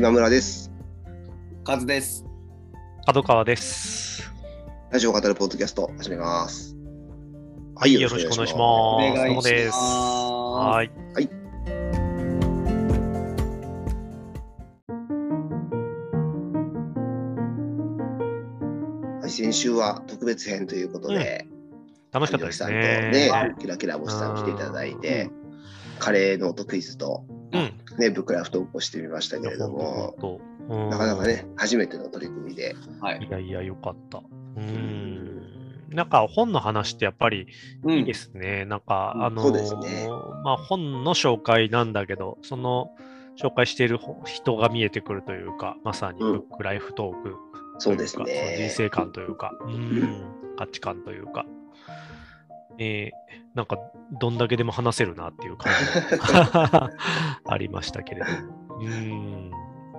今村です。カズです。角川です。ラジオを語るポッドキャスト始めます。はい、よろしくお願いします。お願いしますどうもです。はい。はい、先週は特別編ということで、楽しかったですさんとね。ね、はいキラキラ星さん来ていただいて、カレーノートクイズと、うん。ね、ブックラフトをしてみましたけれども、なかなかね、初めての取り組みで、はい。いやいや、よかった。うん。なんか本の話ってやっぱりういいですね。なんか、うんあのーそうですねまあ本の紹介なんだけど、その紹介している人が見えてくるというか、まさにうんブックライフトークそうですね人。生観というか、うん、価値観というか、えーなんかどんだけでも話せるなっていう感じが ありましたけれども。うん。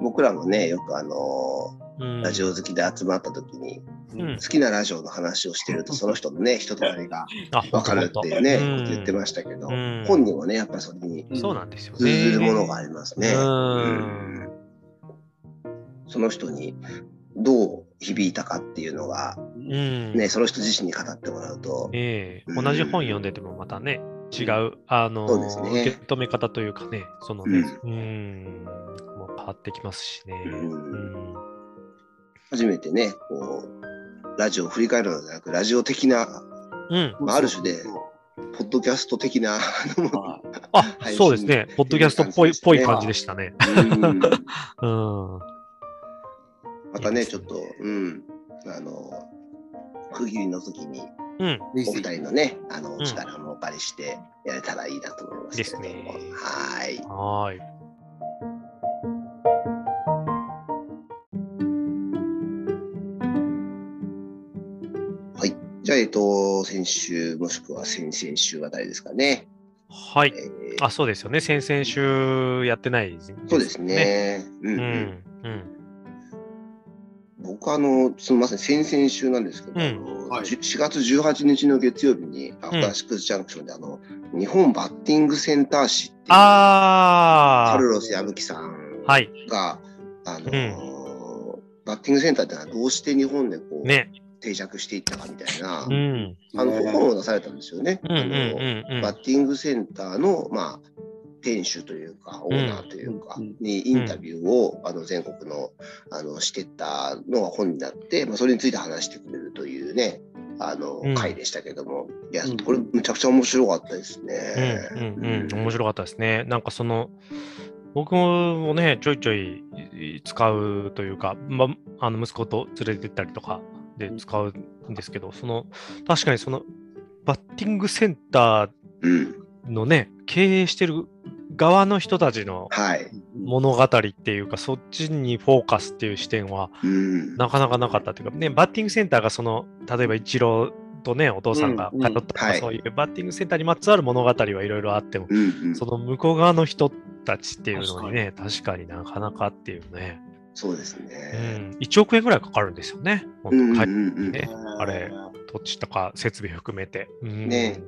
僕らもね、よくあのうん。ラジオ好きで集まった時に、うん。好きなラジオの話をしてると、その人のね、人となりがあ分かるっていうね、うん言ってましたけど、うん。本にもね、やっぱりそれにそうなんですよ通ね。ずるものがありますね。その人にどう響いたかっていうのが、うん。ね、その人自身に語ってもらうと、うん。ええ同じ本読んでてもまたね、違う、あのそうですね。受け止め方というかね、そのね、うん、もう変わってきますしね。うん。うん。初めてね、こう、ラジオを振り返るのではなく、ラジオ的な、うん。まあある種でポッドキャスト的な、あそうですね。ポッドキャストっぽいぽい感じでしたね。うん。うん。またね、ちょっと、うん、あの、区切りの時に、うん。い。お二人のね、あの、んお力もお借りしてやれたらいいなと思いますけれども。ですねはい。はーい。はい。じゃあ、えっと、先週、もしくは先々週あたりですかね。はい。えーあ、そうですよね。先々週やってないですそうです。ね。うん、ううんん。うん。僕あの、すみません、先々週なんですけど、うんはいじゅ4月18日の月曜日に、アフターシックスジャンクションで、あの、日本バッティングセンター誌っていう、あカルロス矢吹さんあ。はい。が、あのーバッティングセンターってのはどうして日本でこう、ね。定着していったかみたいな、うん。あのね本を出されたんですよね。うんうんあのうんうんバッティングセンターの、まあ、店主というか、オーナーというか、うんにインタビューを、あの全国のあのしてったのが本になって、まあ、それについて話してくれるというね、あのうん。回でしたけども、いやうん、これ、めちゃくちゃ面白かったですうんね。うんうん、面白かったですね。なんかその、僕もね、ちょいちょい使うというか、ま、あの息子と連れてったりとかで使うんですけど、その、確かにその、バッティングセンタうん、ーのね、経営してる側の人たちのはい。物語っていうか、そっちにフォーカスっていう視点は、うん、なかなかなかったっていうか、ね、バッティングセンターがその、例えばイチローとね、お父さんが通ったとか、うんうんそういうバッティングセンターにまつわる物語はいろいろあっても、うんうん。その向こう側の人たちっていうのにね、確かになかなかっていうね、そうですうね。ん、1億円ぐらいかかるんですよね、本当、うんうん。ねあれ土地とか設備含めて。うん。ね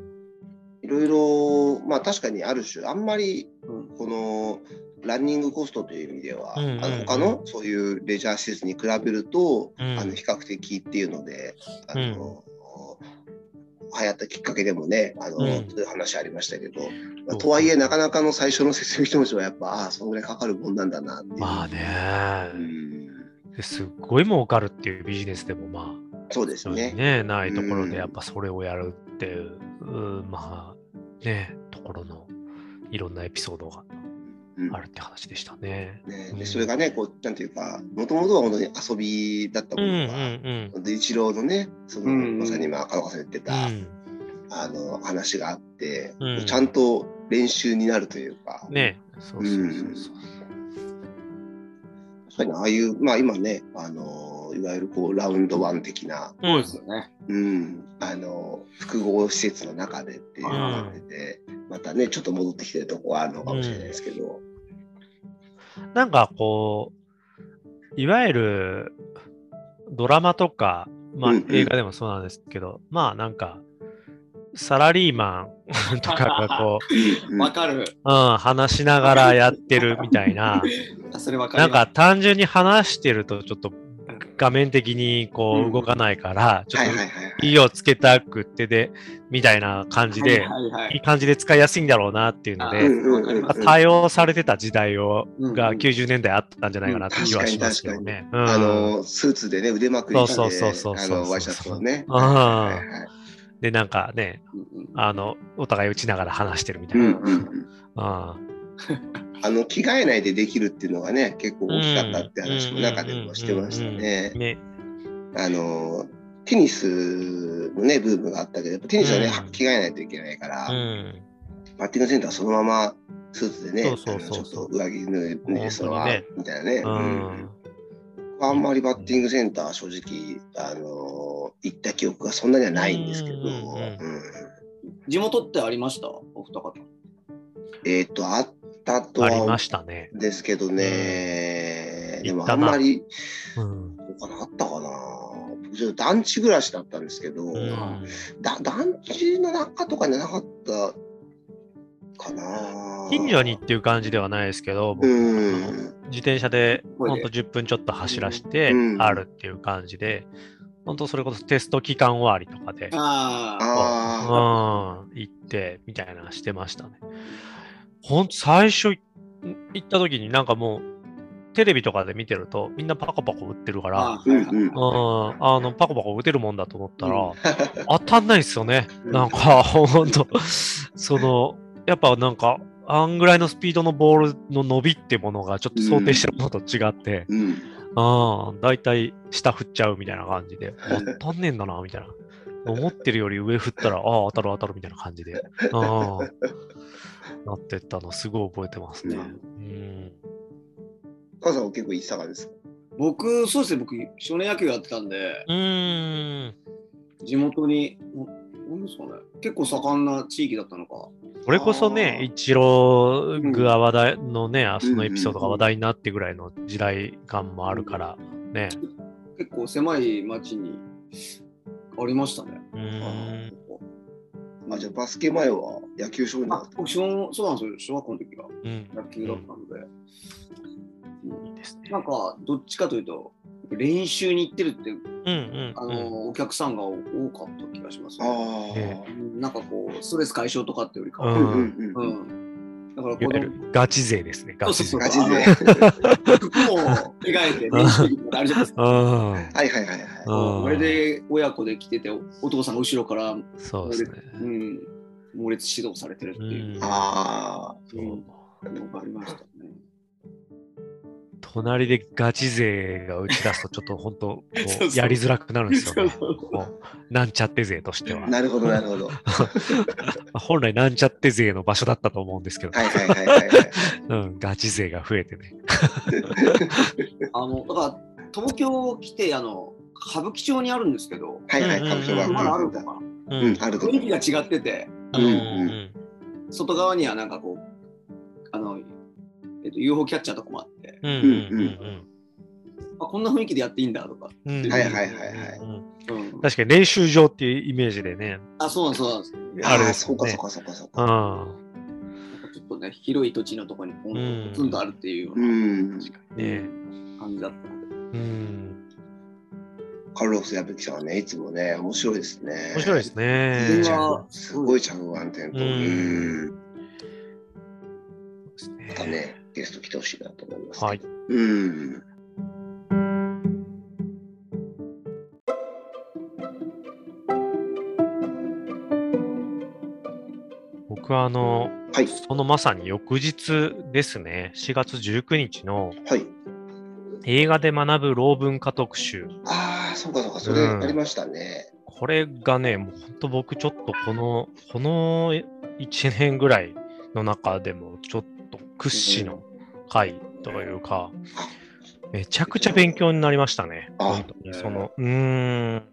いろいろ、まあ確かにある種、あんまりうん。このランニングコストという意味では、うんうんうん。あの他のそういうレジャー施設に比べると、うん。あの比較的っていうので、あの流行ったきっかけでもね、あのうん。そういう話ありましたけど、まあとはいえ、なかなかの最初の設備投資はやっぱ、ああ、そのぐらいかかるもんなんだなっていう。まあね。う、ん、ですっごい儲かるっていうビジネスでもまあ、そうですね。ね、ないところうん。でやっぱそれをやるっていう、うんまあね、ところのいろんなエピソードがうん。あるって話でしたね。ねでうん。それがね、こう、なんていうか、もともとは本当に遊びだったものが、んうん。で、一郎のね、その、うんまさに今、赤川さん言ってた、うん。あの、話があって、うん。ちゃんと練習になるというか、ねそうそうそうそう。確かにああいう、まあ今ね、あの、いわゆるこう、ラウンドワン的な、そうですよね。うん、あの、複合施設の中でっていうのがなってて、またね、ちょっと戻ってきてるとこはあるのかもしれないですけど、なんかこう、いわゆるドラマとか、まあうんうん。映画でもそうなんですけど、まあなんか、サラリーマンとかがこうんわかる。う、うん、話しながらやってるみたいな、あ それわかりなんか単純に話してるとちょっと画面的にこう動かないから、ちょっとはいはいはいはい。いをつけたくってで、みたいな感じで、はいはい感じで使いやすいんだろうなっていうのあで、対応されてた時代をうんが90年代あったんじゃないかなって気はしますけどね。スーツでね、腕まくりして、そうそうそうそうそうあの、ワイシャツをね。で、なんかね、あの、お互い打ちながら話してるみたいな。ああの、着替えないでできるっていうのがね、結構大きかったって話も中でもしてましたね。ね。あの、テニスのね、ブームがあったけど、やっぱテニスはね、うん着替えないといけないから、うん。バッティングセンターはそのままスーツでね、ちょっと上着脱いで、そのままみたいなね。ううんん。あんまりバッティングセンター正直、あの行った記憶がそんなにはないんですけど、地元ってありました？お二方。えっ、と、あったとありまはしたね。ですけどね、でもあんまり、うん。どうかな、あったかな。僕ちょっと団地暮らしだったんですけど、うんだ団地の中とかじゃなかったかな。近所にっていう感じではないですけど、僕うん。自転車でほんと10分ちょっと走らしてうんあるっていう感じで、本当それこそテスト期間終わりとかで、ああ。あうん、行ってみたいなしてましたね。ほんと最初い行った時になんかもうテレビとかで見てるとみんなパコパコ打ってるから、ああ。うんのパコパコ打てるもんだと思ったら、うん 当たんないですよね。うんなんかほんと、その、やっぱなんか、あんぐらいのスピードのボールの伸びってものがちょっと想定してるものと違って、うん。ああ、だいたい下振っちゃうみたいな感じで、当たんねえんだな、みたいな。思ってるより上振ったら、ああ、当たる当たるみたいな感じで、ああ、なってったのすごい覚えてますね。うん。母さんは結構行ってたからですか？僕、そうですね、僕、少年野球やってたんで、うーん。地元に、なですかね、結構盛んな地域だったのか。それこそね、イチローが話題のね、そのエピソードがうん話題になってぐらいの時代感もあるから、ね。結構狭い町にありましたね。うーん。あ、じゃあバスケ前は野球少年だった。あ僕小そうなんですよ、小学校の時がうん。野球だったので、いいですね。なんかどっちかというと、練習に行ってるっていう、うんうんあうん。のお客さんが多かった気がします、ねなんかこう、ストレス解消とかってよりかは。うんうんうんううん。ん。だからガチ勢ですね、ガチ勢。ガチ勢。服も着替えて練習とかあるじゃないですか。うん。はいはいはいはい。うんこれで親子で来てて、お父さんが後ろから、そうですね。うん、猛烈指導されてるっていううんあそうのがありましたね。隣でガチ勢が打ち出すと、ちょっと本当、こそうやりづらくなるんですよね。なんちゃって勢としてはあ。。なるほどなるほど。は 本来なんちゃって勢の場所だったと思うんですけど、いはいはいはいはい。うん、ガチ勢が増えてね。あの、だから、東京来て、あの、歌舞伎町にあるんですけど、はいはい、うん歌舞伎町まだあるは。のかなううん、あると。雰囲気が違ってて、あの、うんうん外側にはなんかこう、あの、えっと、UFO キャッチャーとかもあって、うんうんあ、こんな雰囲気でやっていいんだとか、うんうんはいはいはいはいうんうん。確かに練習場っていうイメージでね、あ、そうなんです、そうなんです。あれですよねそうかそう。かそうかそううか。ん。なんかちょっとね、広い土地のところにポンうんとツンとあるっていうようう。なんね感じだったので。うん。カルロス矢吹さんはね、いつもね、面白いですね。面白いですね。すごい着眼点と。ううんん。そうですねまたね、ゲスト来てほしいなと思います。はい。うん。僕はあの、はい。そのまさに翌日ですね、4月19日のはい。映画で学ぶ老文化特集。ああ、そうかそうか、それうんありましたね。これがね、もう本当僕ちょっとこの、この1年ぐらいの中でもちょっと屈指の回というか、めちゃくちゃ勉強になりましたね。あ本当に。その、うーん。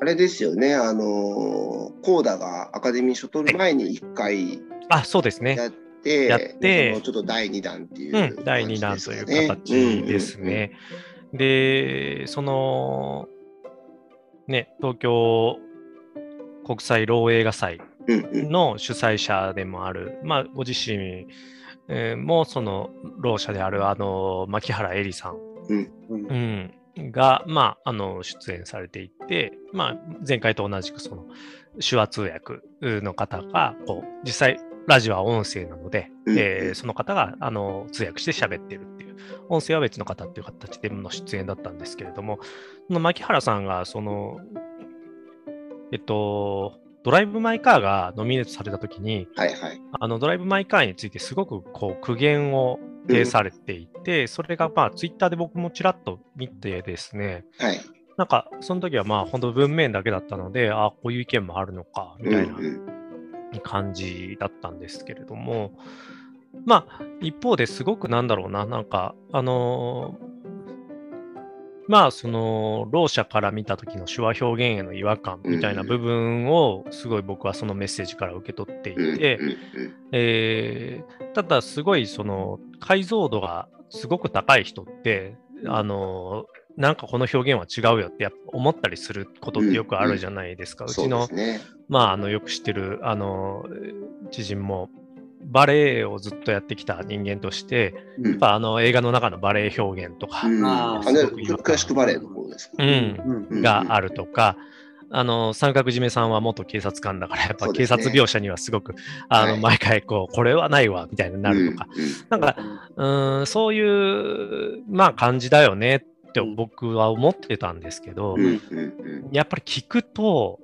あれですよね、あのー、コーダがアカデミー賞取る前に1回あ、そうですね。やって、やってそのちょっと第2弾っていう、うん、第2弾という形です。ね。で、その、ね、東京国際老映画祭の主催者でもある、まあ、ご自身えーもそのろう者であるあの牧原絵里さん。うん、が、まあ、あの出演されていて、まあ、前回と同じくその手話通訳の方がこう実際ラジオは音声なので、うんえーその方があの通訳して喋ってるっていう音声は別の方っていう形での出演だったんですけれどもその牧原さんがそのえっとドライブ・マイ・カーがノミネートされた時にはいはい。あのドライブ・マイ・カーについてすごくこう苦言を呈されていて、それがまあツイッターで僕もちらっと見てですね、はい。なんかその時はまあ本当文面だけだったので、ああ、こういう意見もあるのか、みたいなうんうん感じだったんですけれども、まあ一方ですごくなんだろうな、なんかあのーまあその、ろう者から見た時の手話表現への違和感みたいな部分をすごい僕はそのメッセージから受け取っていうんて、えーただすごいその解像度がすごく高い人って、あのなんかこの表現は違うよってやっぱ思ったりすることってよくあるじゃないですか。うそうちのね。まあ、あのよく知ってるあの知人もバレエをずっとやってきた人間として、うん。やっぱあの映画の中のバレエ表現とか、うん。クラシックバレエの方です。か。うん。があるとか、あの三角締めさんは元警察官だから、やっぱ警察描写にはすごく、あのはい。毎回こう、これはないわみたいになるとか、うん。うん。なんか、うーん、そういう、まあ、感じだよねって僕は思ってたんですけど、やっぱり聞くと、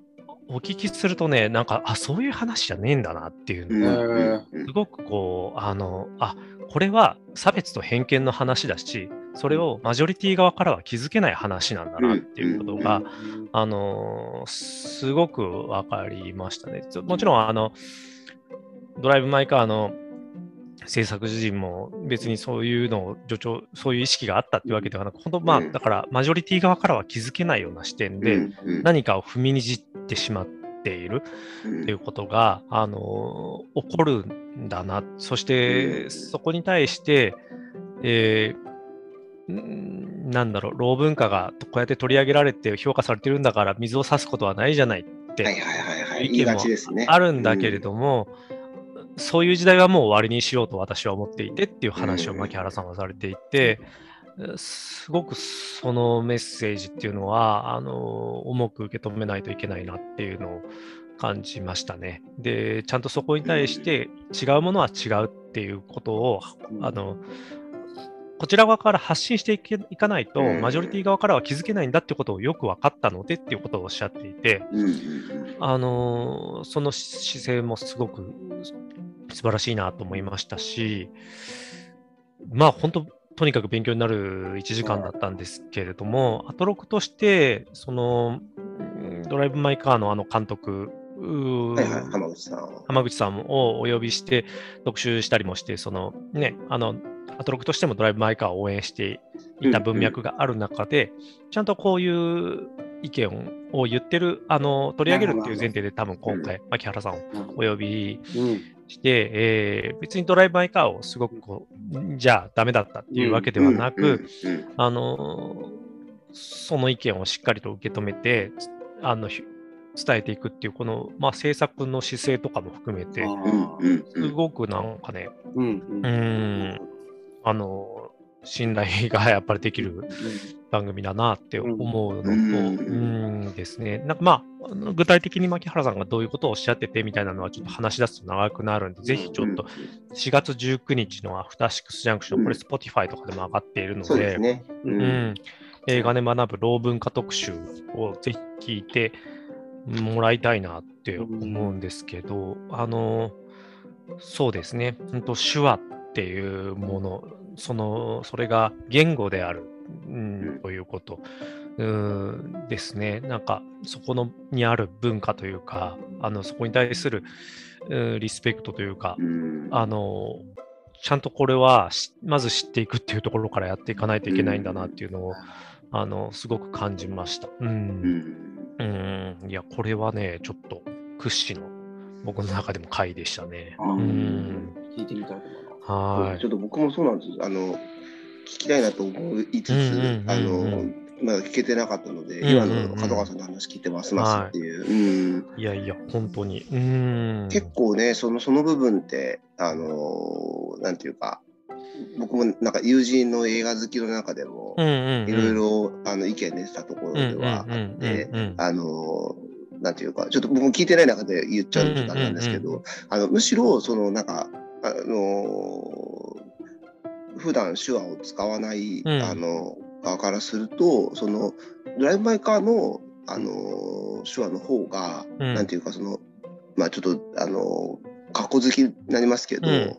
お聞きするとね、なんか、あ、そういう話じゃねえんだなっていううんのが、すごくこう、あの、あ、これは差別と偏見の話だし、それをマジョリティ側からは気づけない話なんだなっていうことが、あのーすごく分かりましたね。もちろん、あの、ドライブ・マイ・カーの制作陣も別にそういうのを助長、そういう意識があったっていうわけではなく、本当、まあ、うんだから、マジョリティ側からは気づけないような視点で、何かを踏みにじってしまっているうんっていうことが、あのー起こるんだな。そして、うんそこに対して、えーんなんだろう、老文化がこうやって取り上げられて評価されてるんだから、水を差すことはないじゃないってはいはいはいはい。意見も。あるんだけれども、そういう時代はもう終わりにしようと私は思っていてっていう話をうん牧原さんはされていて、すごくそのメッセージっていうのは、あの、重く受け止めないといけないなっていうのを感じましたね。で、ちゃんとそこに対して違うものは違うっていうことを、あの、こちら側から発信していけいかないと、うん。マジョリティ側からは気づけないんだってことをよく分かったのでっていうことをおっしゃっていて、あのーその姿勢もすごく素晴らしいなと思いましたし、まあ本当、とにかく勉強になる1時間だったんですけれども、アトロクとして、その、うんドライブ・マイ・カーのあの監督、ううん。はいはい、浜口さん。浜口さんをお呼びして特集したりもして、そのね、あの、アトロクとしてもドライブ・マイ・カーを応援していた文脈がある中で、ちゃんとこういう意見を言ってる、あの、取り上げるっていう前提で多分今回、牧原さんをお呼びうんして、えー別にドライブ・マイ・カーをすごくこう、じゃあダメだったっていうわけではなく、あのその意見をしっかりと受け止めて、あのひ伝えていくっていう、この、まあ、制作の姿勢とかも含めて、すごくなんかね、うん、あの、信頼がやっぱりできる番組だなって思うのと、ううんんですね。なんかまあ、具体的に牧原さんがどういうことをおっしゃっててみたいなのはちょっと話し出すと長くなるんで、ぜひちょっと4月19日のアフターシックスジャンクション、これ Spotify とかでも上がっているので映画で学ぶ老文化特集をぜひ聞いてもらいたいなって思うんですけど、あの、そうですね、本当手話っていうもの、その、それが言語である、うん、ということ、うんですね。なんか、そこのにある文化というか、あの、そこに対する、うんリスペクトというか、うんあの、ちゃんとこれはしまず知っていくっていうところからやっていかないといけないんだなっていうのを、あの、すごく感じました。う。うんんうん。いや、これはね、ちょっと屈指の僕の中でも回でしたね。うん。聞いてみたいと思います。はちょっと僕もそうなんです。あの、聞きたいなと思いつつ、あの、まだ聞けてなかったので、今の門川さんの話聞いてますますっていう。うん。いやいや、本当に。うん。結構ね、そのその部分って、あのーなんていうか、僕もなんか友人の映画好きの中でもいろいろあの意見出てたところではあって、あのーなんていうか、ちょっと僕も聞いてない中で言っちゃうんですけど、あのむしろ、そのなんか、あのー普段手話を使わない、うん。あの側からすると、そのドライブ・マイ・カーの、あのー手話の方が、うん。なんていうか、その、まあちょっと、あのー、格好好きになりますけど、うん。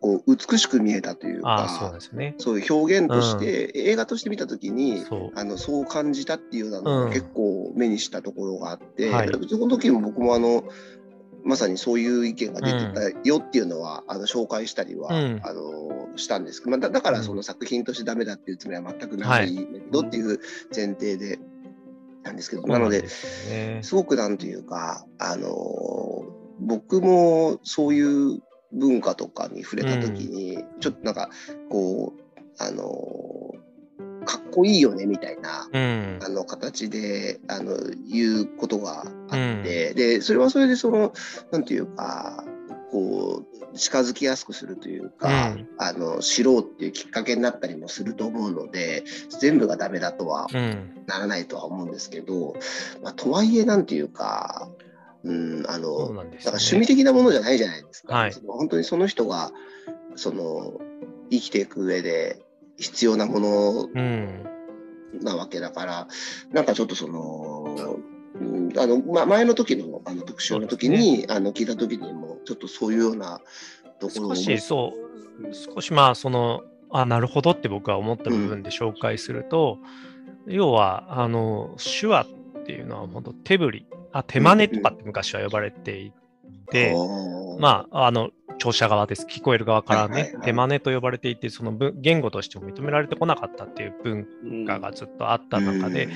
こう美しく見えたというああ、そうか、ですね。そういう表現として、映画として見たときに、そう。あのそう感じたっていうようなのうん。が結構目にしたところがあって、はい。その時も僕もあのまさにそういう意見が出てたよっていうのは、あの紹介したりは、うん。あのしたんですけど、まあ、だだからその作品としてダメだっていうつもりは全くないんだけどっていう前提でなんですけど、なので。すごくなんというか、あの僕もそういう文化とかに触れた時に、ちょっとなんかこうあのかっこいいよねみたいな、うん。あの形であの言うことがあって、でそれはそれでそのなんていうかこう近づきやすくするというか、うんあの知ろうっていうきっかけになったりもすると思うので全部がダメだとはうん。ならないとは思うんですけど、まあ、とはいえなんていうか、うん、あの、ねだから趣味的なものじゃないじゃないですか。はいその本当にその人が、その、生きていく上で必要なものうん。なわけだから、なんかちょっとその、うんあのま、前の時のあの特集の時に、あの聞いた時にもちょっとそういうようなところを少しそう、少しまあ、その、あ、なるほどって僕は思った部分で紹介すると、要は、あの、手話っていうのは本当手振り、あ、手真似とかって昔は呼ばれていて、あまあ、あの、聴者側です。聞こえる側からね、はいはいはい。手真似と呼ばれていて、その文言語としても認められてこなかったっていう文化がずっとあった中で、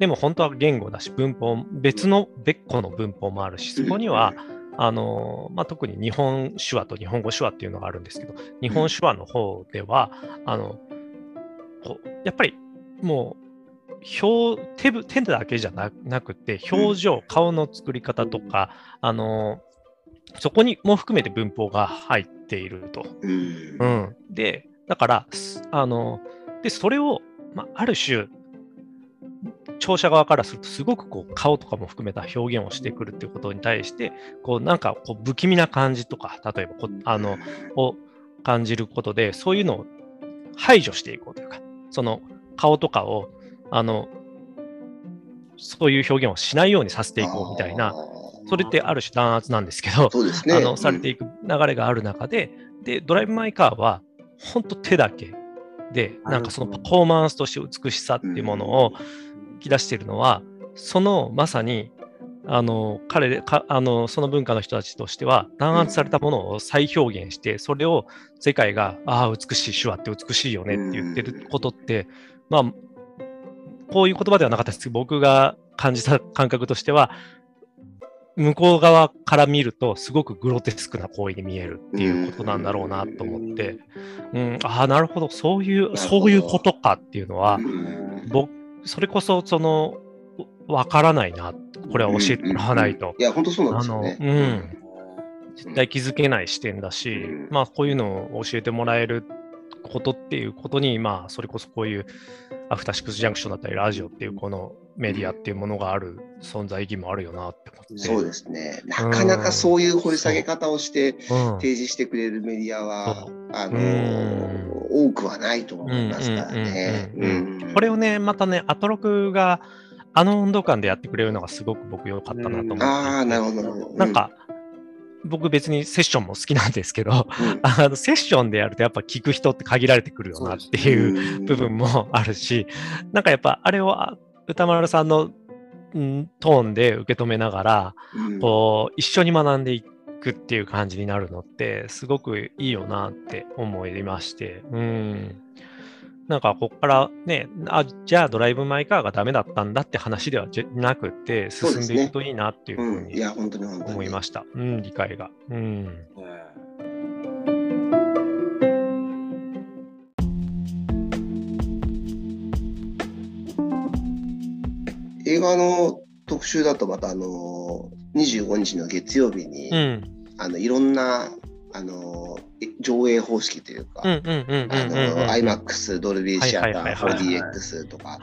でも本当は言語だし、文法、別の別個の文法もあるし、そこには、あのまあ、特に日本手話と日本語手話っていうのがあるんですけど、日本手話の方では、あのこうやっぱりもう表手ぶ手だけじゃななくて、表情、顔の作り方とか、あのそこにも含めて文法が入っていると。うん。うん、で、だから、すあのでそれを、まあ、ある種、聴者側からすると、すごくこう顔とかも含めた表現をしてくるっていうことに対して、こうなんかこう不気味な感じとか、例えばこあのを感じることで、そういうのを排除していこうというか、その顔とかを、あのそういう表現をしないようにさせていこうみたいな、それってある種弾圧なんですけど、そうですね。あのされていく流れがある中で、で、ドライブ・マイ・カーは、本当手だけ。で、なんかそのパフォーマンスとして美しさっていうものを引き出しているのは、そのまさに、あの彼かあのその文化の人たちとしては弾圧されたものを再表現して、それを世界がああ美しい手話って美しいよねって言ってることって、まあこういう言葉ではなかったです。けど僕が感じた感覚としては向こう側から見ると、すごくグロテスクな行為に見えるっていうことなんだろうなと思って、うん、ああ、なるほど、そういう、そういうことかっていうのはう、ん。僕、それこそ、その、わからないな、これは教えてもらわないと。いや、本当そうなんですよあの、ね。うん、絶対気づけない視点だしうん、まあ、こういうのを教えてもらえることっていうことに、まあ、それこそこういうアフターシックスジャンクションだったり、ラジオっていうこのメディアっていうものがある存在意義もあるよなって思って。そうですね。なかなかそういう掘り下げ方をしてう。ん提示してくれるメディアはそう、あのうん。多くはないと思いますからね。うんうんうんうんこれをね、またね、アトロクがあの温度感でやってくれるのがすごく僕良かったなと思っていて。ああ、なるほど、なるほど。なんか、僕別にセッションも好きなんですけど、うん、あのセッションでやるとやっぱ聞く人って限られてくるよなっていううん。部分もあるし、なんかやっぱあれをあ歌丸さんの、んトーンで受け止めながら、うんこう一緒に学んでいくっていう感じになるのってすごくいいよなって思いまして、うん。なんかここからね、あじゃあドライブ・マイ・カーがダメだったんだって話ではなくて、進んでいくといいなっていうふうにや、本当に本当に。思いました。うん、理解が。うん。映画の特集だとまたあの25日の月曜日に、うん。あのいろんなあのえ上映方式というか、IMAX、ドルビーシアター、はいはいはいはい 4DX とか。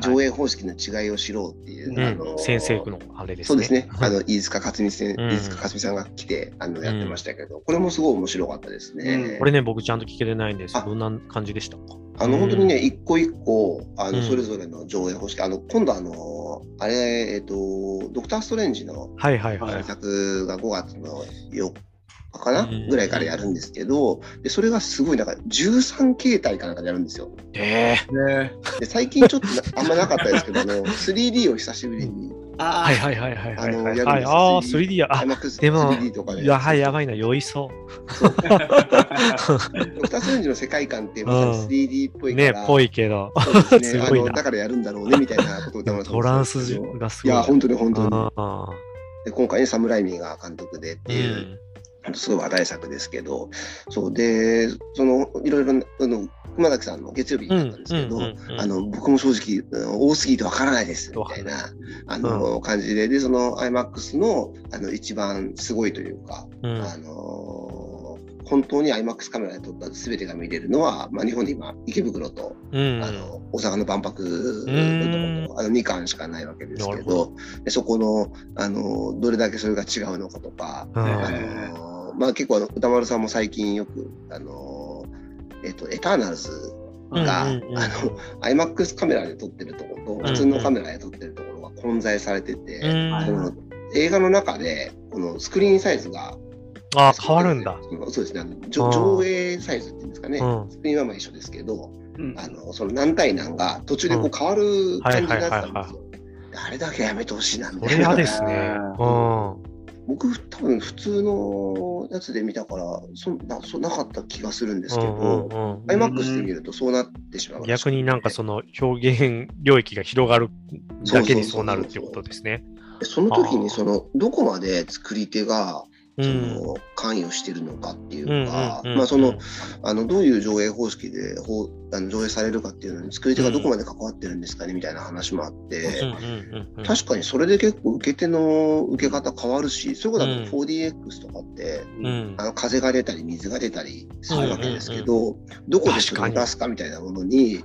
上映方式の違いを知ろうっていう、うん。あの先生のあれですね。そうですね、あうん。の飯塚克美先うん。飯塚克美さんが来てあのやってましたけど、これもすごい面白かったですね。うん。これね、僕ちゃんと聞けてないんです。あ。どんな感じでした？かあの本当にね、一個一個あうん。のそれぞれの上映方式、あの今度あの、あれ、えっ、と、ドクター・ストレンジのはいはいはい。作が5月の4日かな、うんぐらいからやるんですけど、でそれがすごいなんか13形態かなんかでやるんですよ。ええねで最近ちょっとなあんまなかったですけど、あの 3D を久しぶりに、あはいはいはいはいはいはい。あのやるんですよはい、ああ、3D や。あ、でも 3D とかで。やばいやばいな、酔いそドクター・ストレンジの世界観ってまさに 3D っぽう。いから、ね、ぽいけど。そうですね すごいなあのだからやるんだろうねみたいなことを歌丸さんトランスがすごい。いや、本当に本当に。あで今回ね、サムライミーが監督でってーいう、すごい話題作ですけど、そうで、そのいろいろなあの熊崎さんの月曜日うん。だったんですけど、うんうんうんうん。あの僕も正直うん多すぎてわからないですみたいなあの、感じで、で、その IMAX のあの一番すごいというか、うん。あの本当に IMAX カメラで撮った全てが見れるのは、まあ、日本で今、池袋と、うん。あの大阪の万博のところ、あの2巻しかないわけですけなるほど、でそこのあのどれだけそれが違うのかとか、うん。あへのまあ、結構あの歌丸さんも最近よく、あのえっと、エターナルズが、うんうんうんあの IMAX カメラで撮ってるところと、ん普通のカメラで撮ってるところが混在されてて、うんその映画の中でこのスクリーンサイズがあー変わるんだ。そうですねあの上映サイズっていうんですかね、うんスクリーンはまあ一緒ですけど、うんあのその何対何が途中でこうう変わる感じになってたんですよ。であれだけやめてほしいなみそれたいな。嫌ですね。うん。僕多分普通のやつで見たからそんなそなかった気がするんですけど、うんうんうん IMAX で見るとそうなってしまうらしくて。逆になんかその表現領域が広がるだけにそうなるっていうことですね。でその時にそのどこまで作り手がそうん。の関与してるのかっていううんか、まあそのあのどういう上映方式でほうあの上映されるかっていうのに作り手がどこまで関わってるんですかねみたいな話もあって、確かにそれで結構受け手の受け方変わるしそういうことうん。だと 4DX とかって、うん。あの風が出たり水が出たりするわけですけど、どこでそれを出すかみたいなものに。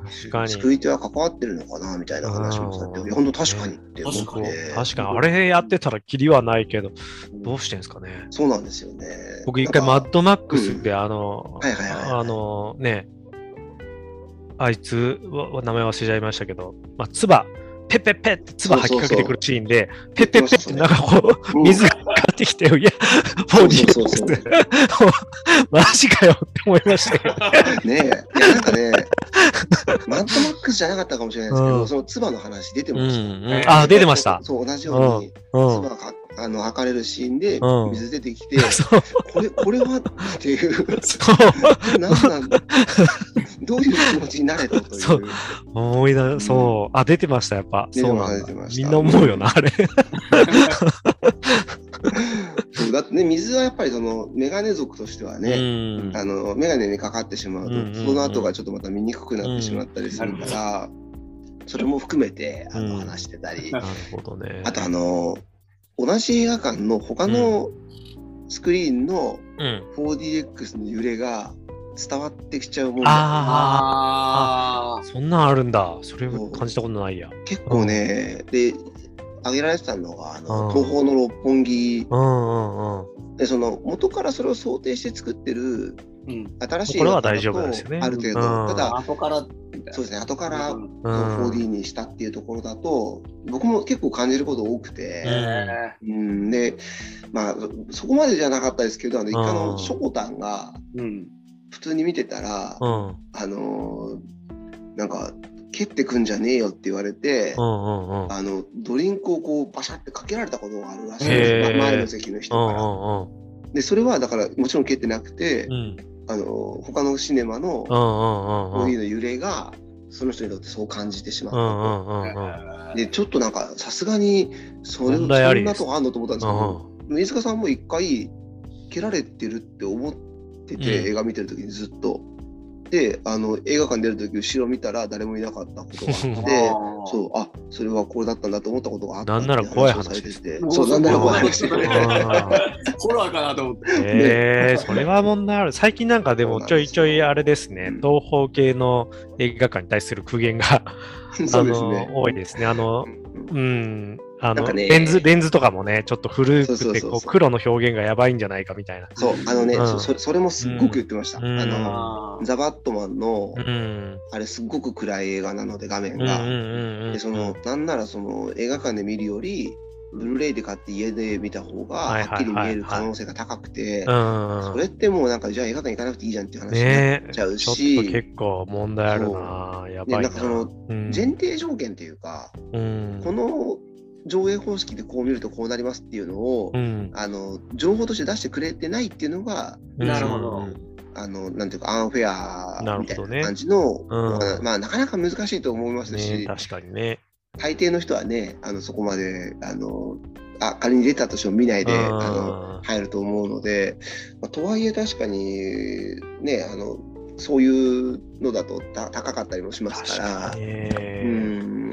作り手は関わってるのかなみたいな話もされて、本当確かにって思確かって、確かに、あれやってたらキリはないけど、どうしてんですかね。そうなんですよね。僕一回マッドマックスで、あの、はいはいはいはい。あのね、あいつは名前忘れちゃいましたけど、まあ、唾、ペッペッペッって唾吐きかけてくるシーンで、ペッペッペッってなんかこう、うん。水がかかってきて、いや、そうそうそう 4DX で、マジかよって思いましたよ。ねえ、なんかね、マッドマックスじゃなかったかもしれないですけど、うん。その唾の話出てうんました。うん、あ、出てました。そう、同じように、うん。唾があの吐かれるシーンでうん水出てきて、そう。これ、これはっていう、そう。何なんだ、どういう気持ちになれたという。そう思い出、そう。あ、出てました、やっぱ。そうなんみんな思うよな、あれ。そうだってね、水はやっぱりそのメガネ族としてはね、うんあのメガネにかかってしまうと、うんうんうんその後がちょっとまた見にくくなってしまったりするから、それも含めてあのうん話してたり、なるほどね。あとあの同じ映画館の他のスクリーンのうん。4DX の揺れが伝わってきちゃうもんだあああ、そんなんあるんだ。それを感じたことないや。結構ね、で挙げられてたのがあの、うん東宝の六本木うんうんうん。でその元からそれを想定して作ってるうん。新しいこれは大丈夫ですよねある程度、うんただ後から。そうですね後からうんうん。4D にしたっていうところだと、僕も結構感じること多くて、えうん、で、まあ、そこまでじゃなかったですけど、あの、一回あの、ショコタンが。普通に見てたら、うん。あのーなんか、蹴ってくんじゃねえよって言われて、うんうんうん。あの、ドリンクをこう、バシャってかけられたことがあるらしいです前の席の人から。うんうんで、それはだから、もちろん蹴ってなくて、うん。うんあの、他のシネマのうんうんうん。4D の揺れが、その人にとってそう感じてしまっう。で、ちょっとなんか、さすがに、それ、そんなとこあんのと思ったんですけど、飯塚さんも一回蹴られてるって思ってて、うん映画見てる時にずっと。であの映画館出る時後ろ見たら誰もいなかったことがあって そうあそれはこれだったんだと思ったことがあったなんなら怖い話。そうなんなら怖い話。ホラーかなと思って。えー、それは問題ある。最近なんかでもちょいちょいあれですね。うん、東方系の映画館に対する苦言が、そうですあのね。多いですね。あの、うん、あの、なんかねレンズ、レンズとかもね、ちょっと古くて、そう黒の表現がやばいんじゃないかみたいな。そう、あのね、うんそそそれもすっごく言ってました。うんあの、ザ・バットマンのう、ん。あれすっごく暗い映画なので、画面が。で、その、なんならその映画館で見るより、ブルーレイで買って家で見た方がはっきり見える可能性が高くて、うん、それってもうなんかじゃあ映画館行かなくていいじゃんっていう話になねっちゃうちょっし、と結構問題あるな。やばいな。ねなんかそのうん前提条件っていうか、うんこの上映方式でこう見るとこうなりますっていうのを、うん。あの情報として出してくれてないっていうのが、なるほど。うん。あのなんていうか、アンフェアみたいな感じの、うん。まあまあ、なかなか難しいと思いますし、ね、確かにね。大抵の人はね、あのそこまであのあ仮に出たとしても見ないで、うん。あの入ると思うので、まあ、とはいえ確かにねあのそういうのだとた高かったりもしますから。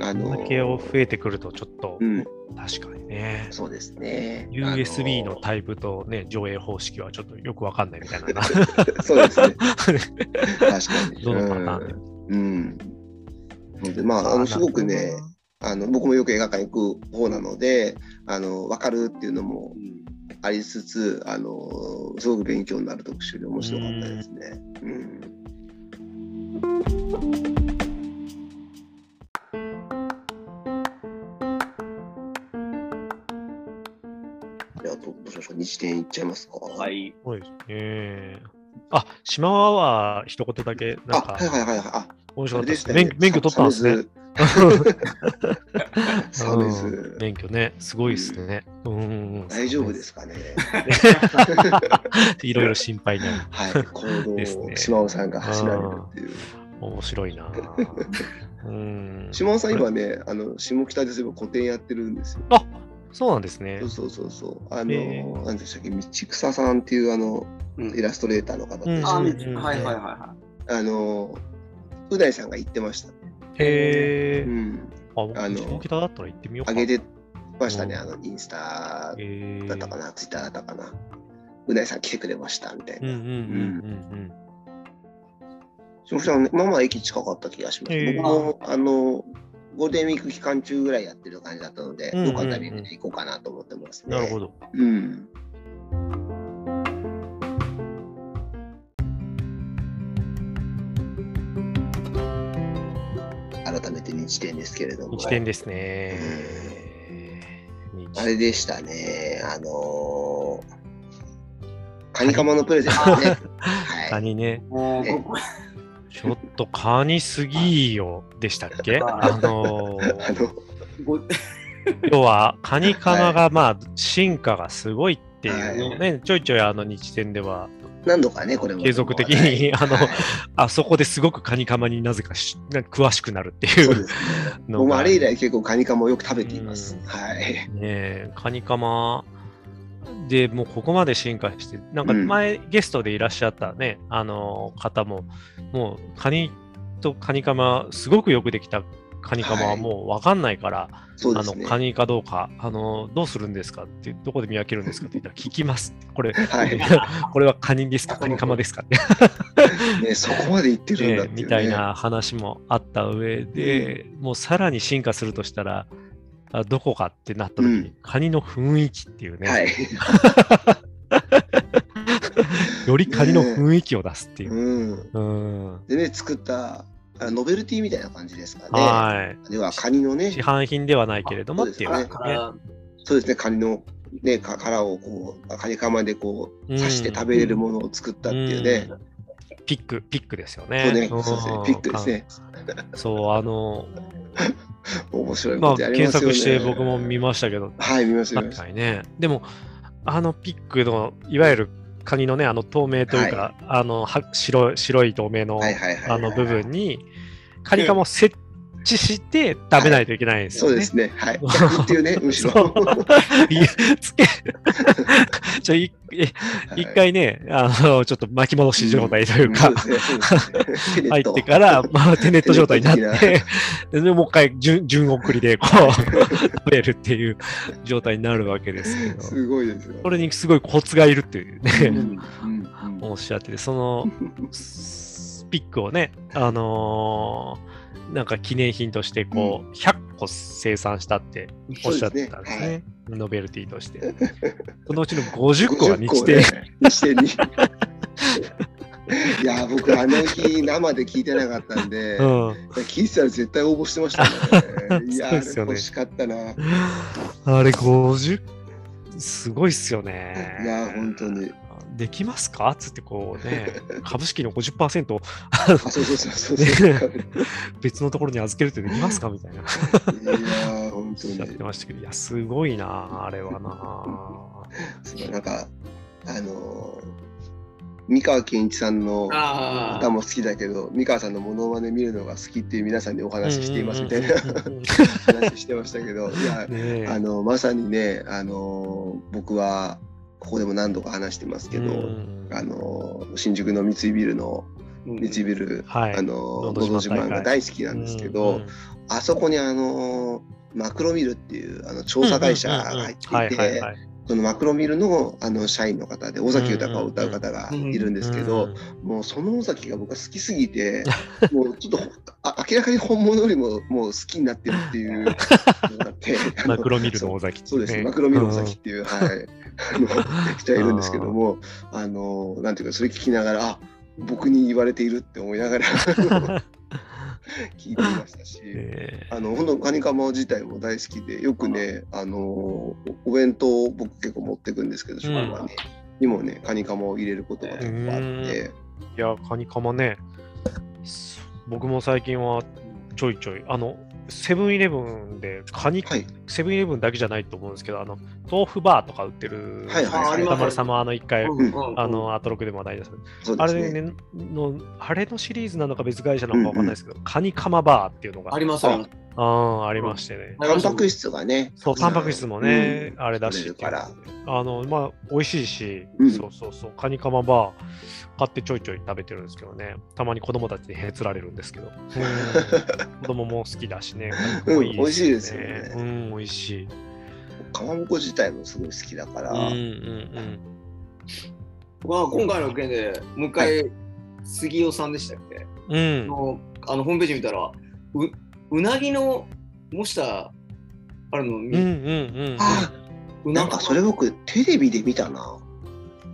あのだけ増えてくるとちょっと、うん、確かにね。そうですね。USB のイタイプとね、上映方式はちょっとよくわかんないみたいな。プ そうですね。確かに。どのパターンでうん、うん。のでまああのすごくねあの僕もよく映画館行く方なのであの分かるっていうのもありつつあのすごく勉強になる特集で面白かったですね。うんじゃあどどうしましょう日展いっちゃいますか？はい。そうですね。あ、島は一言だけ、なんかあはい、はいはいはい。あ面白かったですね。免免許取ったんですね。サメズうん免許ね、すごいですね。うん大丈夫ですかね。いろいろ心配になる。はい、行動を島尾さんが走られるっていう。面白いなぁ。うん。島尾さん今ね、あの下北でそういえば個展やってるんですよ。あそうなんですねそう。そうそうそう。あの、なんでしたっけ、道草さんっていうあのうんイラストレーターの方あはいはいはいはあの、う大さんが言ってました。へえ。うん。あ、あの下北だったら行ってみようか。上げてましたね、うんあの、インスタだったかな、ツイッターだったかな。う大さん来てくれましたみたいな。うんうんうんうん下北のね、まあまあ駅近かった気がします。僕も、あの、ゴールデンウィーク期間中ぐらいやってる感じだったので、うん。うん。うん。どっかのタイミングで行こうかなと思ってますうん。ね。なるほど。うん。日展ですけれども。一点ですね。あれでしたね。あのーカニカマのプレゼントね。はい。カニね。い。もう、ねちょっとカニすぎよでしたっけ？あのー あの、ご要はカニカマがまあ進化がすごいっていうのをはね、ちょいちょいあの日展では何度かね、これも。継続的に あのはいあそこですごくカニカマになぜかしなんか詳しくなるっていうそうですね。僕もあれ以来結構カニカマをよく食べていますうん。はい。ねえカニカマでもうここまで進化して、なんかうん前ゲストでいらっしゃったね、あの方も、もうカニとカニカマ、すごくよくできたカニカマはもう分かんないから、あそうですね。のカニかどうか、あのどうするんですかって、どこで見分けるんですかって言ったら、聞きます。これ、はい これはカニですか、カニカマですかって、ね、そこまで言ってるんだっていう、ねみたい。な話もあった上で、もうさらに進化するとしたら、あどこかってなった時に、うんカニの雰囲気っていうね、はい。よりカニの雰囲気を出すっていう。うん。うんでね、作ったあノベルティみたいな感じですかね。はい。では、カニのね市、販品ではないけれどもそうですねっていうね。そうですね、カニの、ね、か殻をこう、カニカマでこう、うん刺して食べれるものを作ったっていうね。ピック、ピックですよそうね。ね、んそうですね、ピックですね。そう、あの、面白いまあ、ことやりますよね。検索して僕も見ましたけど、はい、見ました、見ました。確かにね。でも、あのピックの、いわゆるカニのね、あの透明というか、あのは白い白い透明のはいはいはいはい。あの部分に、カニカマをセ知して食べないといけないんですよね。そうですね。はい。逆っていうね、むしろ。いやつけ ちょい一回ね、あの、ちょっと巻き戻し状態というか、入ってから、まあ、テネット状態になって、でもう一回順、順送りで、こう、食べるっていう状態になるわけですけど、すごいですよ。それにすごいコツがいるっていううんね、おっしゃってて、その、スピックをね、あのーなんか記念品として、こう、100個生産したっておっしゃってたんですそうね。ノベルティとして。そのうちの50個は日50個程ね日程に。いや、僕、あの日、生で聞いてなかったんで、うん。聞いてたら絶対応募してました ね。いや、ね欲しかったな。いあれ50、すごいっすよね。や、本当に。できますか？つってこうね、株式の50%をあ、そうそうそうそうそう。別のところに預けるってできますか？みたいな。いや、本当におっしゃって。ましたけど、いや、すごいな、あれはな。そうなんか、あのー三河健一さんのあ歌も好きだけど、三河さんのモノマネ見るのが好きっていう皆さんにお話ししていますみたいな話してましたけど、いや、ねえあのまさにね、あの僕はここでも何度か話してますけど、うん。あの新宿の三井ビルのうん。三井ビル、はい。あののど自慢が大好きなんですけど、うん。あそこにあのマクロミルっていうあの調査会社が入ってはいいて、そのマクロミルのあの社員の方で尾崎豊を歌う方がいるんですけど、もうその尾崎が僕は好きすぎて、もうちょっとあ明らかに本物よりももう好きになってるっていうのがあって、あのマクロミルの尾崎、そうですね、マクロミル尾崎っていう、はい、あの人がいるんですけども、あのなんていうか、それ聞きながら、あ僕に言われているって思いながら聞いていましたし。えあの本当カニカマ自体も大好きでよくねあのおお弁当を僕結構持ってくんですけど職場に,、にもねカニカマを入れることが結構あって、いや、カニカマね、す僕も最近はちょいちょい、あの、セブンイレブンでカニ、はい。セブンイレブンだけじゃないと思うんですけど、あの、豆腐バーとか売ってる、はいはいはい。歌丸様、あの、一回、うんうんあの、アトロクでも話題です。そうですね。あれねの、あれのシリーズなのか別会社なのかわかんないですけど、カニカマバーっていうのが。ありますよ。あーありましてね。タンパク質がね。そう、タンパク質もね、あれだし。から。あの、まあ、美味しいし、うん。そうそうそう、カニカマバー買ってちょいちょい食べてるんですけどね、たまに子供たちにへつられるんですけど、う ん子供も好きだしね、うん。美味しいですよね。うん、美味しい。かまぼこ自体もすごい好きだから、うんうんまあ今回の件でもう一回杉尾さんでしたっけ、うん。あのホームページ見たらううなぎの模したあるの見、うんうんうん。なんかそれ僕テレビで見たな。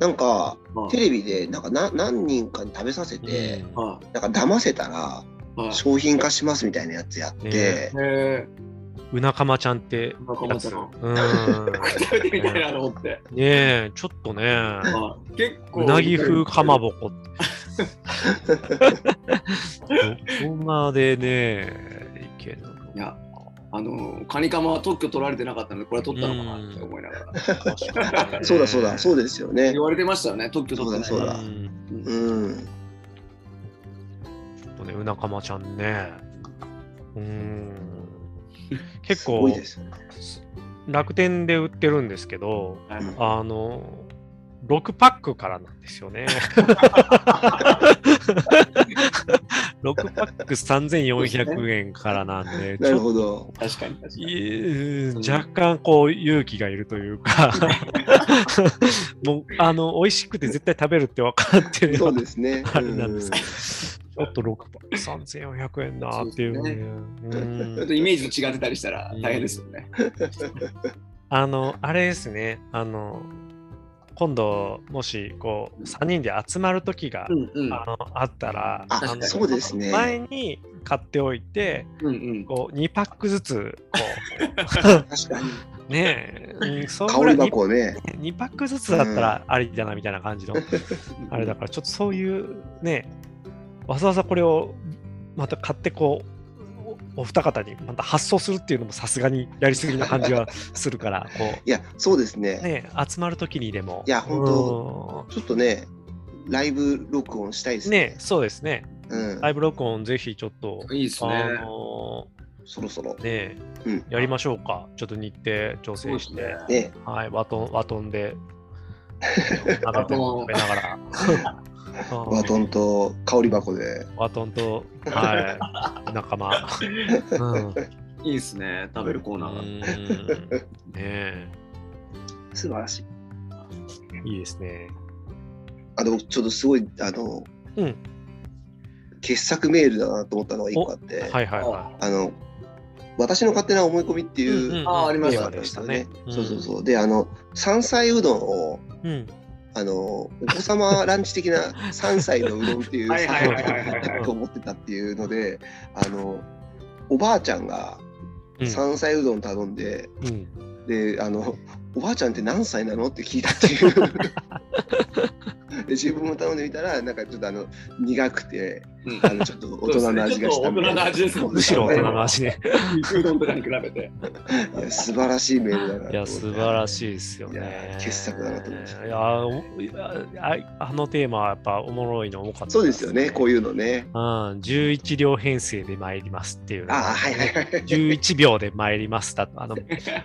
なんかはい。テレビでなんかな何人かに食べさせて、はなんか騙せたらいはい。商品化しますみたいなやつやって、うなかまちゃんってうなか。まちゃん。うん。食べてみたいなと思って、ねえ、ちょっとね、はい。結構。うなぎ風かまぼこって。どこまでね、いけるのいやあのカニカマは特許取られてなかったのでこれは取ったのかなって思いながら。そうだそうだそうですよね。言われてましたよね特許取ってないそうだ。そううん。ちょっとね、うなかまちゃんね。うーん。結構いですよね。楽天で売ってるんですけど、あの、6パックからなんですよね。6パック3400円からなんで、なるほど。確かに確かとにい若干こう勇気がいるというか、もうあの美味しくて絶対食べるって分かってるそうですね。あれなんですけど、ちょっと6パック3400円なっていうね。うん。ちょっとイメージと違ってたりしたら大変ですよね。あの、あれですね、あの、今度、もし、こう、3人で集まる時が、うんうん。あのあったら、あのそうですね。前に買っておいて、うんうん。こう、2パックずつ、こ 確かに。う、ねえ、うんそ香り箱ね。2, パックずつだったらありだな、みたいな感じの、あれだから、ちょっとそういう、ね、わざわざこれを、また買って、こう、おお二方にまた発送するっていうのもさすがにやりすぎな感じはするから、こう、いやそうですねね、集まるときにでも。いや本当ちょっとねライブ録音したいですね、そうですね。うんライブ録音ぜひちょっと、いいですね。あのそろそろ。ね、うんやりましょうか。ちょっと日程調整して、ね、はい、ワトン、ワトンで、長友を食べながら。バトンと香り箱で。ワトンと、はい、仲間。うんいいですね。食べるコーナーが。うんねえ素晴らしい。いいですね。あの、ちょっとすごい、あの、うん傑作メールだなと思ったのが一個あって、はいはいはあの、私の勝手な思い込みってい。いう、んあありましたね。そうそうそう。で、あの、山菜うどんを、うん。うん。あの、お子様ランチ的な山菜のうどんっていう、と思ってたっていうので、あの、おばあちゃんがうん山菜うどん頼んで、うん。で、あの、おばあちゃんって何歳なの？って聞いたっていう。で自分も頼んでみたら、なんかちょっとあの苦くて、うんあのちょっと大人の味がしたねむしろ大人の味ね。肉うどんとかに比べて。いや素晴らしいメールだな。いや、素晴らしいですよいやね。傑作だなと思いましたいやおいやあ、あのテーマはやっぱおもろいの多かった、そうですよね、こういうのね。うん、11両編成で参りますっていうああ、はいはいはい。11秒で参りました。あの、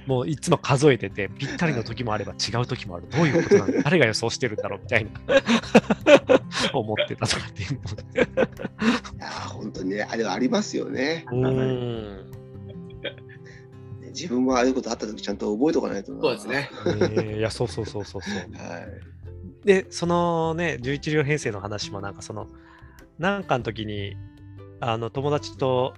もういつも数えてて、ぴったりの時もあれば違う時もある。どういうことなの？誰が予想してるんだろう？みたいな。思ってたとかっていういや本当にね、あれはありますよね。の。うん。ね自分もああいうことあった時ちゃんと覚えとかないとな。そうですね。ねいや、そうそうそうそうそう。はい。で、そのね、11両編成の話もなんかその、なんかの時に、あの、友達と、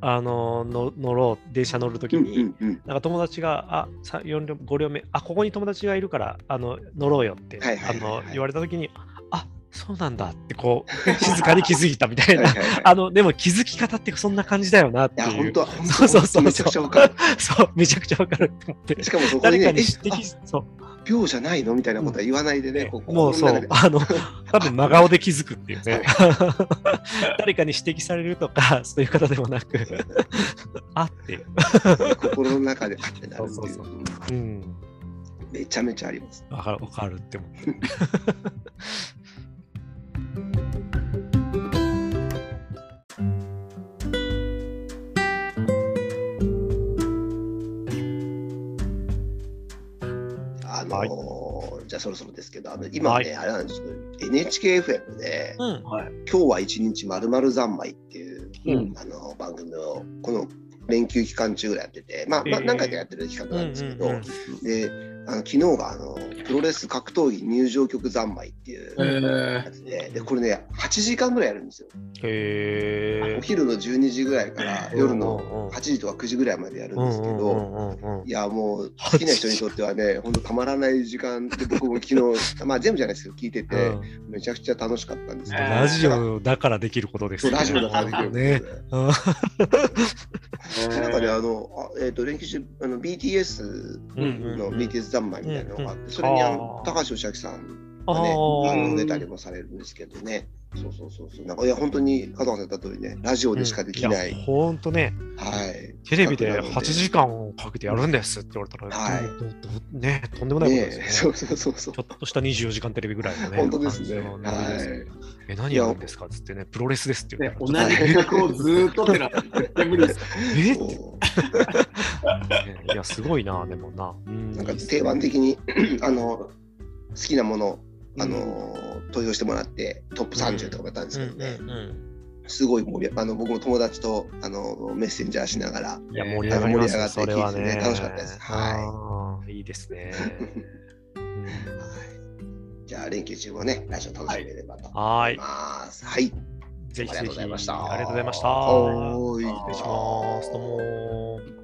あの、の乗ろう、電車乗る時うんに。なんか友達が、あ、さ4両、5両目、あ、ここに友達がいるから、あの、乗ろうよって、あの、言われたときに、あ、そうなんだって、こう、静かに気づいたみたいな。あの、でも気づき方ってそんな感じだよなっていや、いう。本当は、そうそうそうそうめちゃくちゃわかる。そう、めちゃくちゃわかる って思って。しかもそこにね、誰かにえ指摘、そう、あ秒じゃないの？みたいなことは言わないでね、こもうそうあの、多分真顔で気づくっていうね。誰かに指摘されるとか、そういう方でもなく、あって。心の中であってなるっていうそうんうん。めちゃめちゃあります。わかる、わかるって思って。はい。じゃあそろそろですけど、あの今ね、あれなんですけど、NHKFM で、うん。今日は一日まるまる三昧っていう、うん。あの番組をこの連休期間中ぐらいやってて、まあ、まあへー。何回かやってる企画なんですけど、うんうん。であの昨日があのプロレス格闘技入場曲三昧っていうえやつででこれね8時間ぐらいやるんですよ。へお昼の12時ぐらいからー夜の8時とか9時ぐらいまでやるんですけど、どいやもう好きな人にとってはね、本当たまらない時間で僕も昨日、まあ全部じゃないですけど聞いてて、めちゃくちゃ楽しかったんですけど、うんラジオだからできることですそうラジオだからできるね。なんかね、あの、あえっ、と、連休中、あの BTS のうんうんうん。BTS 三昧みたいなのがあって、うんそれにああのー高橋義明さんあがね、あのー出たりもされるんですけどね。そうそうそうそう。なんかいや本当に加藤さん言った通りね、ラジオでしかできない。やほんとね、はい。テレビで企画なの8時間かけてやるんですって言われたら、はいね、とんでもないことねえですね。そうそうそうそうち。ょっとした24時間テレビぐらいのね。本当ですね。はい。え、何やるんですかっつってね、プロレスですって言ねったら同じ企画をずーっとってなったら絶対無理です。えいや、すごいな、でもな。うんなんか定番的に あの好きなものあの、投票してもらってトップ30とかもやったんですうんけどね、うんうんすごい盛りあの僕も友達とあのメッセンジャーしながらいや、盛り上がりますよ、盛り上がってそれはね。楽しかったですはあーいいですね。うんじゃあ連休中もね来週楽しめればと。思いますはい、ぜひぜひ。ありがとうございましたありがとうございました。はーいします。どうも。